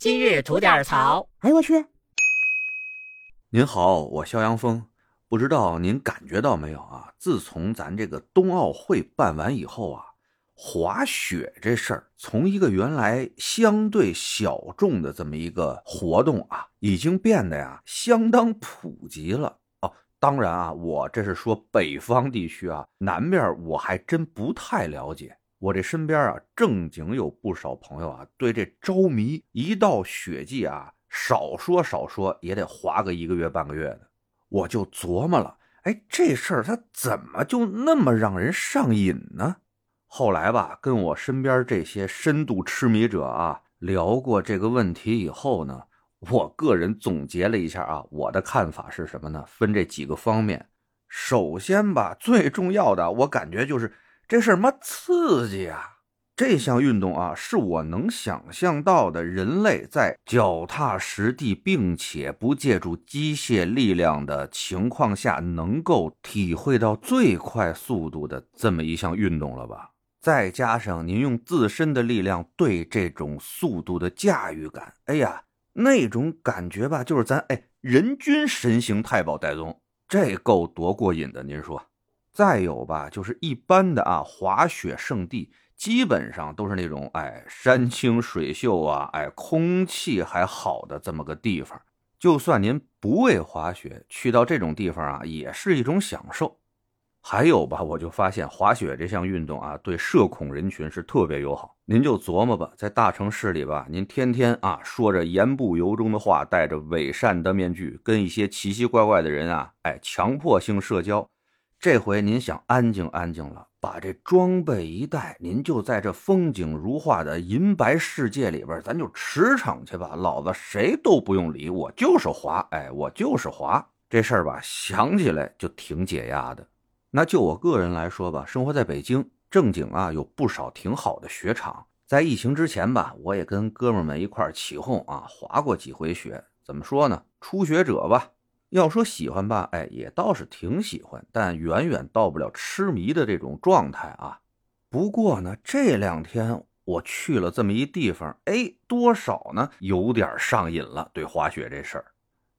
今日吐点槽。哎呦我去！您好，我肖阳峰。不知道您感觉到没有啊？自从咱这个冬奥会办完以后啊，滑雪这事儿从一个原来相对小众的这么一个活动啊，已经变得呀相当普及了哦。当然啊，我这是说北方地区啊，南边我还真不太了解。我这身边啊，正经有不少朋友啊，对这着迷。一到雪季啊，少说少说也得滑个一个月半个月的。我就琢磨了，哎，这事儿它怎么就那么让人上瘾呢？后来吧，跟我身边这些深度痴迷者啊聊过这个问题以后呢，我个人总结了一下啊，我的看法是什么呢？分这几个方面。首先吧，最重要的，我感觉就是。这是妈刺激啊！这项运动啊，是我能想象到的人类在脚踏实地并且不借助机械力量的情况下，能够体会到最快速度的这么一项运动了吧？再加上您用自身的力量对这种速度的驾驭感，哎呀，那种感觉吧，就是咱哎人均神行太保戴宗，这够多过瘾的，您说？再有吧，就是一般的啊，滑雪胜地基本上都是那种哎，山清水秀啊，哎，空气还好的这么个地方。就算您不为滑雪，去到这种地方啊，也是一种享受。还有吧，我就发现滑雪这项运动啊，对社恐人群是特别友好。您就琢磨吧，在大城市里吧，您天天啊说着言不由衷的话，戴着伪善的面具，跟一些奇奇怪怪的人啊，哎，强迫性社交。这回您想安静安静了，把这装备一带，您就在这风景如画的银白世界里边，咱就驰骋去吧。老子谁都不用理，我就是滑，哎，我就是滑。这事儿吧，想起来就挺解压的。那就我个人来说吧，生活在北京，正经啊，有不少挺好的雪场。在疫情之前吧，我也跟哥们们一块起哄啊，滑过几回雪。怎么说呢？初学者吧。要说喜欢吧，哎，也倒是挺喜欢，但远远到不了痴迷的这种状态啊。不过呢，这两天我去了这么一地方，哎，多少呢，有点上瘾了。对滑雪这事儿，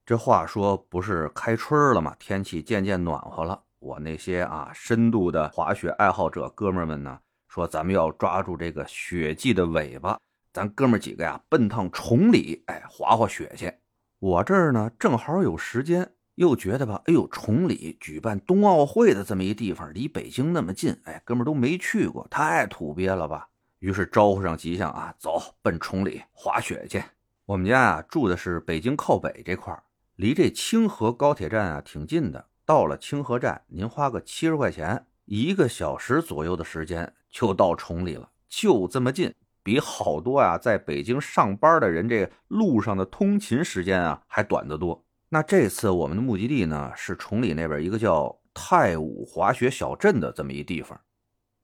这话说不是开春了吗？天气渐渐暖和了，我那些啊深度的滑雪爱好者哥们儿们呢，说咱们要抓住这个雪季的尾巴，咱哥们儿几个呀，奔趟崇礼，哎，滑滑雪去。我这儿呢正好有时间，又觉得吧，哎呦，崇礼举办冬奥会的这么一地方，离北京那么近，哎，哥们都没去过，太土鳖了吧？于是招呼上吉祥啊，走，奔崇礼滑雪去。我们家啊住的是北京靠北这块儿离这清河高铁站啊挺近的。到了清河站，您花个七十块钱，一个小时左右的时间就到崇礼了，就这么近。比好多啊，在北京上班的人这路上的通勤时间啊还短得多。那这次我们的目的地呢是崇礼那边一个叫太武滑雪小镇的这么一地方。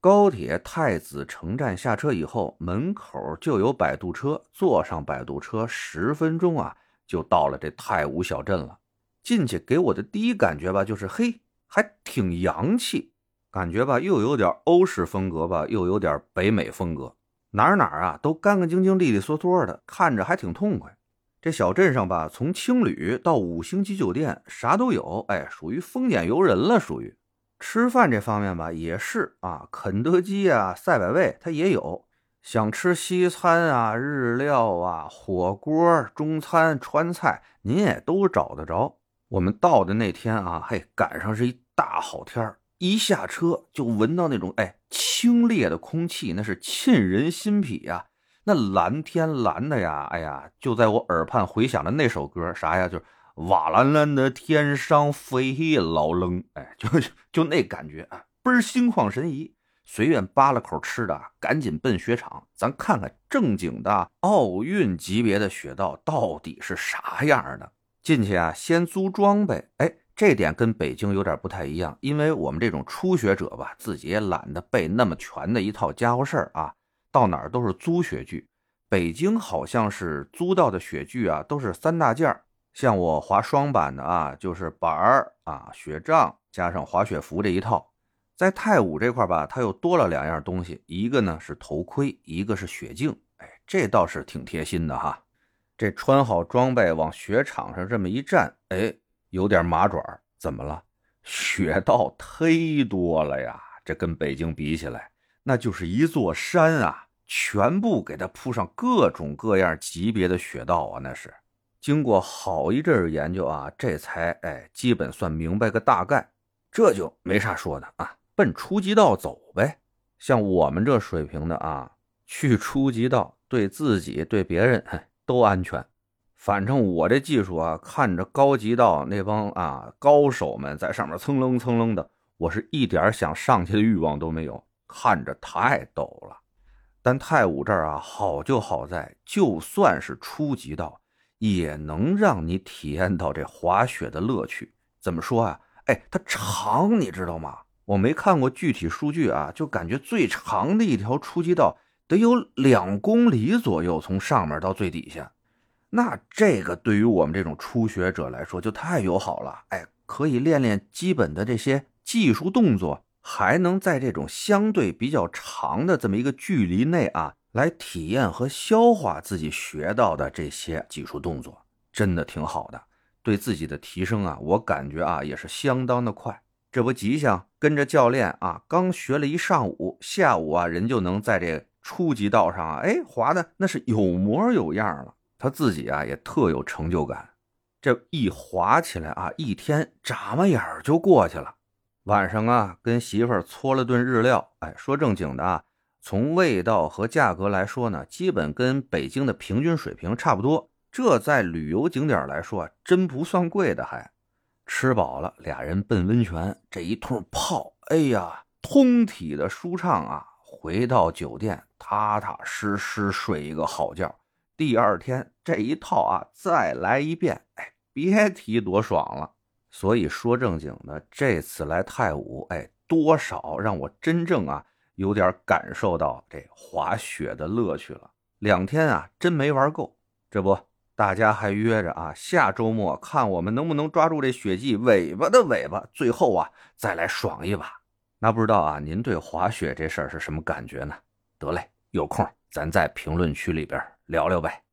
高铁太子城站下车以后，门口就有摆渡车，坐上摆渡车十分钟啊就到了这太武小镇了。进去给我的第一感觉吧，就是嘿，还挺洋气，感觉吧又有点欧式风格吧，又有点北美风格。哪儿哪儿啊，都干干净净、利利索索的，看着还挺痛快。这小镇上吧，从青旅到五星级酒店，啥都有。哎，属于丰俭由人了。属于吃饭这方面吧，也是啊，肯德基啊、赛百味它也有。想吃西餐啊、日料啊、火锅、中餐、川菜，您也都找得着。我们到的那天啊，嘿，赶上是一大好天儿。一下车就闻到那种哎清冽的空气，那是沁人心脾呀。那蓝天蓝的呀，哎呀，就在我耳畔回响的那首歌啥呀？就是瓦蓝蓝的天上飞老冷，哎，就就那感觉啊，倍儿心旷神怡。随便扒了口吃的，赶紧奔雪场，咱看看正经的奥运级别的雪道到底是啥样的。进去啊，先租装备，哎。这点跟北京有点不太一样，因为我们这种初学者吧，自己也懒得备那么全的一套家伙事儿啊，到哪儿都是租雪具。北京好像是租到的雪具啊，都是三大件儿，像我滑双板的啊，就是板儿啊、雪杖加上滑雪服这一套。在太武这块吧，它又多了两样东西，一个呢是头盔，一个是雪镜。哎，这倒是挺贴心的哈。这穿好装备往雪场上这么一站，哎，有点麻爪。怎么了？雪道忒多了呀！这跟北京比起来，那就是一座山啊！全部给它铺上各种各样级别的雪道啊！那是经过好一阵研究啊，这才哎，基本算明白个大概。这就没啥说的啊，奔初级道走呗。像我们这水平的啊，去初级道，对自己对别人都安全。反正我这技术啊，看着高级道那帮啊高手们在上面蹭楞蹭楞的，我是一点想上去的欲望都没有，看着太陡了。但太武这儿啊，好就好在，就算是初级道，也能让你体验到这滑雪的乐趣。怎么说啊？哎，它长，你知道吗？我没看过具体数据啊，就感觉最长的一条初级道得有两公里左右，从上面到最底下。那这个对于我们这种初学者来说就太友好了。哎，可以练练基本的这些技术动作，还能在这种相对比较长的这么一个距离内啊，来体验和消化自己学到的这些技术动作，真的挺好的。对自己的提升啊，我感觉啊也是相当的快。这不吉祥跟着教练啊，刚学了一上午，下午啊人就能在这初级道上啊，哎滑的那是有模有样了。他自己啊也特有成就感。这一滑起来啊，一天眨巴眼儿就过去了。晚上啊跟媳妇儿搓了顿日料，哎说正经的啊，从味道和价格来说呢，基本跟北京的平均水平差不多。这在旅游景点来说啊，真不算贵的。还吃饱了，俩人奔温泉，这一通泡，哎呀，通体的舒畅啊！回到酒店，踏踏实实睡一个好觉。第二天这一套啊，再来一遍，哎，别提多爽了。所以说正经的，这次来太武，哎，多少让我真正啊，有点感受到这滑雪的乐趣了。两天啊，真没玩够。这不。大家还约着啊，下周末看我们能不能抓住这雪季尾巴的尾巴，最后啊再来爽一把。那不知道啊，您对滑雪这事儿是什么感觉呢？得嘞，有空咱在评论区里边聊聊呗。